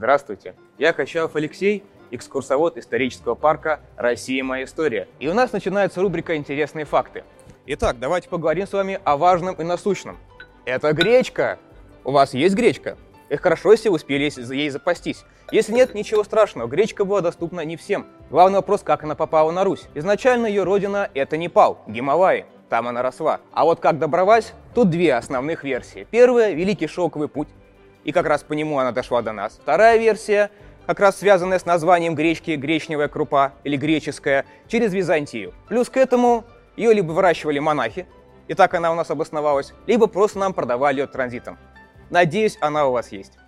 Здравствуйте, я Качалов Алексей, экскурсовод исторического парка «Россия. Моя история». И у нас начинается рубрика «Интересные факты». Итак, давайте поговорим с вами о важном и насущном. Это гречка! У вас есть гречка? И хорошо, если вы успели ей запастись. Если нет, ничего страшного, гречка была доступна не всем. Главный вопрос, как она попала на Русь. Изначально ее родина – это Непал, Гималаи. Там она росла. А вот как добралась, тут две основных версии. Первая – Великий Шелковый путь, и как раз по нему она дошла до нас. Вторая версия, как раз связанная с названием гречки гречневая крупа или греческая, через Византию. Плюс к этому ее либо выращивали монахи, и так она у нас обосновалась, либо просто нам продавали ее транзитом. Надеюсь, она у вас есть.